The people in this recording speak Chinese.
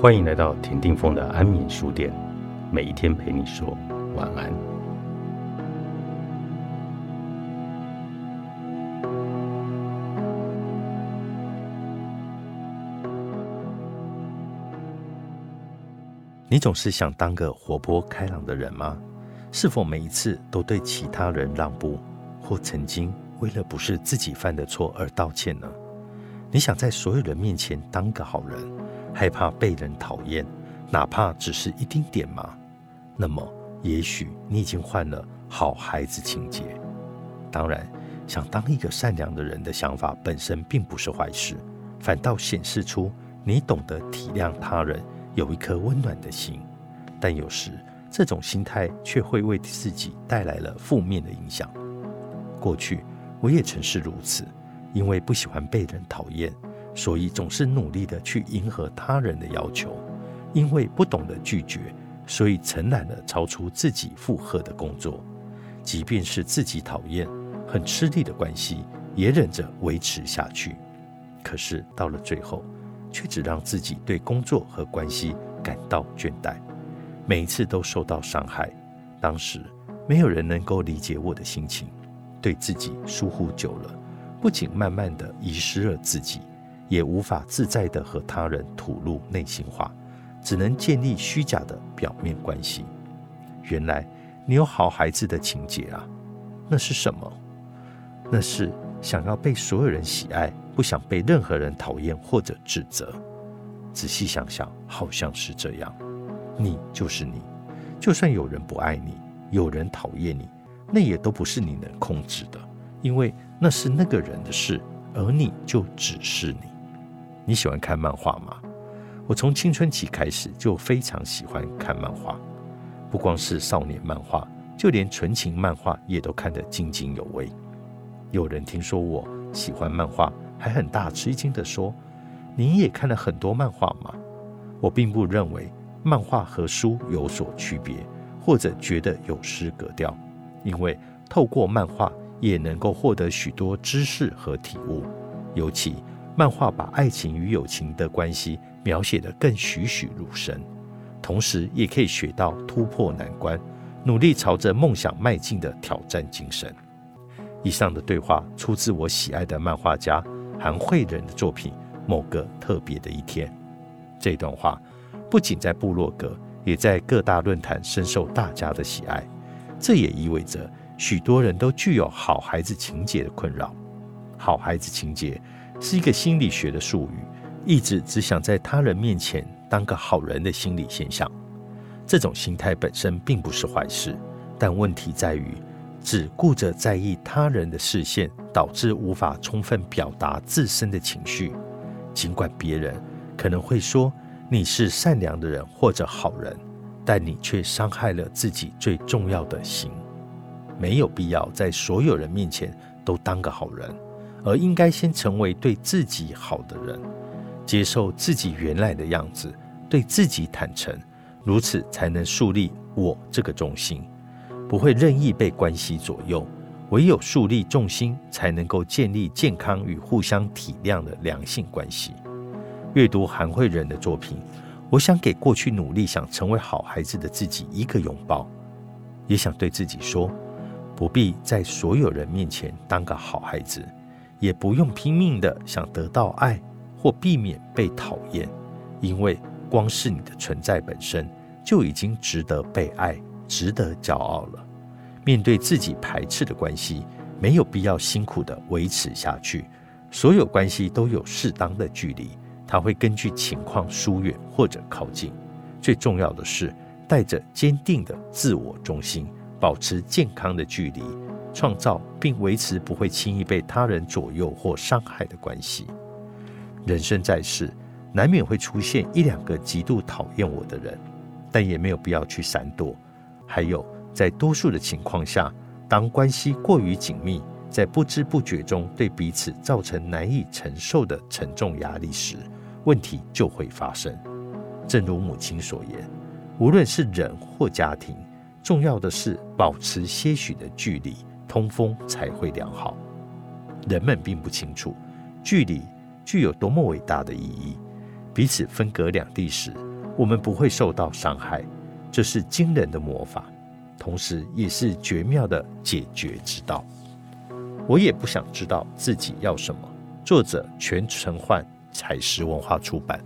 欢迎来到田定峰的安眠书店，每一天陪你说晚安。你总是想当个活泼开朗的人吗？是否每一次都对其他人让步，或曾经为了不是自己犯的错而道歉呢？你想在所有人面前当个好人，害怕被人讨厌，哪怕只是一丁点吗？那么，也许你已经患了好孩子情节。当然，想当一个善良的人的想法本身并不是坏事，反倒显示出你懂得体谅他人，有一颗温暖的心。但有时，这种心态却会为自己带来了负面的影响。过去，我也曾是如此。因为不喜欢被人讨厌，所以总是努力的去迎合他人的要求；因为不懂得拒绝，所以承揽了超出自己负荷的工作。即便是自己讨厌、很吃力的关系，也忍着维持下去。可是到了最后，却只让自己对工作和关系感到倦怠，每一次都受到伤害。当时没有人能够理解我的心情，对自己疏忽久了。不仅慢慢的遗失了自己，也无法自在的和他人吐露内心话，只能建立虚假的表面关系。原来你有好孩子的情节啊，那是什么？那是想要被所有人喜爱，不想被任何人讨厌或者指责。仔细想想，好像是这样。你就是你，就算有人不爱你，有人讨厌你，那也都不是你能控制的。因为那是那个人的事，而你就只是你。你喜欢看漫画吗？我从青春期开始就非常喜欢看漫画，不光是少年漫画，就连纯情漫画也都看得津津有味。有人听说我喜欢漫画，还很大吃惊的说：“你也看了很多漫画吗？”我并不认为漫画和书有所区别，或者觉得有失格调，因为透过漫画。也能够获得许多知识和体悟，尤其漫画把爱情与友情的关系描写得更栩栩如生，同时也可以学到突破难关、努力朝着梦想迈进的挑战精神。以上的对话出自我喜爱的漫画家韩慧仁的作品《某个特别的一天》。这段话不仅在部落格，也在各大论坛深受大家的喜爱。这也意味着。许多人都具有好孩子情节的困扰。好孩子情节是一个心理学的术语，一直只想在他人面前当个好人的心理现象。这种心态本身并不是坏事，但问题在于只顾着在意他人的视线，导致无法充分表达自身的情绪。尽管别人可能会说你是善良的人或者好人，但你却伤害了自己最重要的心。没有必要在所有人面前都当个好人，而应该先成为对自己好的人，接受自己原来的样子，对自己坦诚，如此才能树立我这个重心，不会任意被关系左右。唯有树立重心，才能够建立健康与互相体谅的良性关系。阅读韩慧仁的作品，我想给过去努力想成为好孩子的自己一个拥抱，也想对自己说。不必在所有人面前当个好孩子，也不用拼命的想得到爱或避免被讨厌，因为光是你的存在本身就已经值得被爱，值得骄傲了。面对自己排斥的关系，没有必要辛苦的维持下去。所有关系都有适当的距离，它会根据情况疏远或者靠近。最重要的是，带着坚定的自我中心。保持健康的距离，创造并维持不会轻易被他人左右或伤害的关系。人生在世，难免会出现一两个极度讨厌我的人，但也没有必要去闪躲。还有，在多数的情况下，当关系过于紧密，在不知不觉中对彼此造成难以承受的沉重压力时，问题就会发生。正如母亲所言，无论是人或家庭。重要的是保持些许的距离，通风才会良好。人们并不清楚距离具有多么伟大的意义。彼此分隔两地时，我们不会受到伤害。这是惊人的魔法，同时也是绝妙的解决之道。我也不想知道自己要什么。作者全成焕，采石文化出版。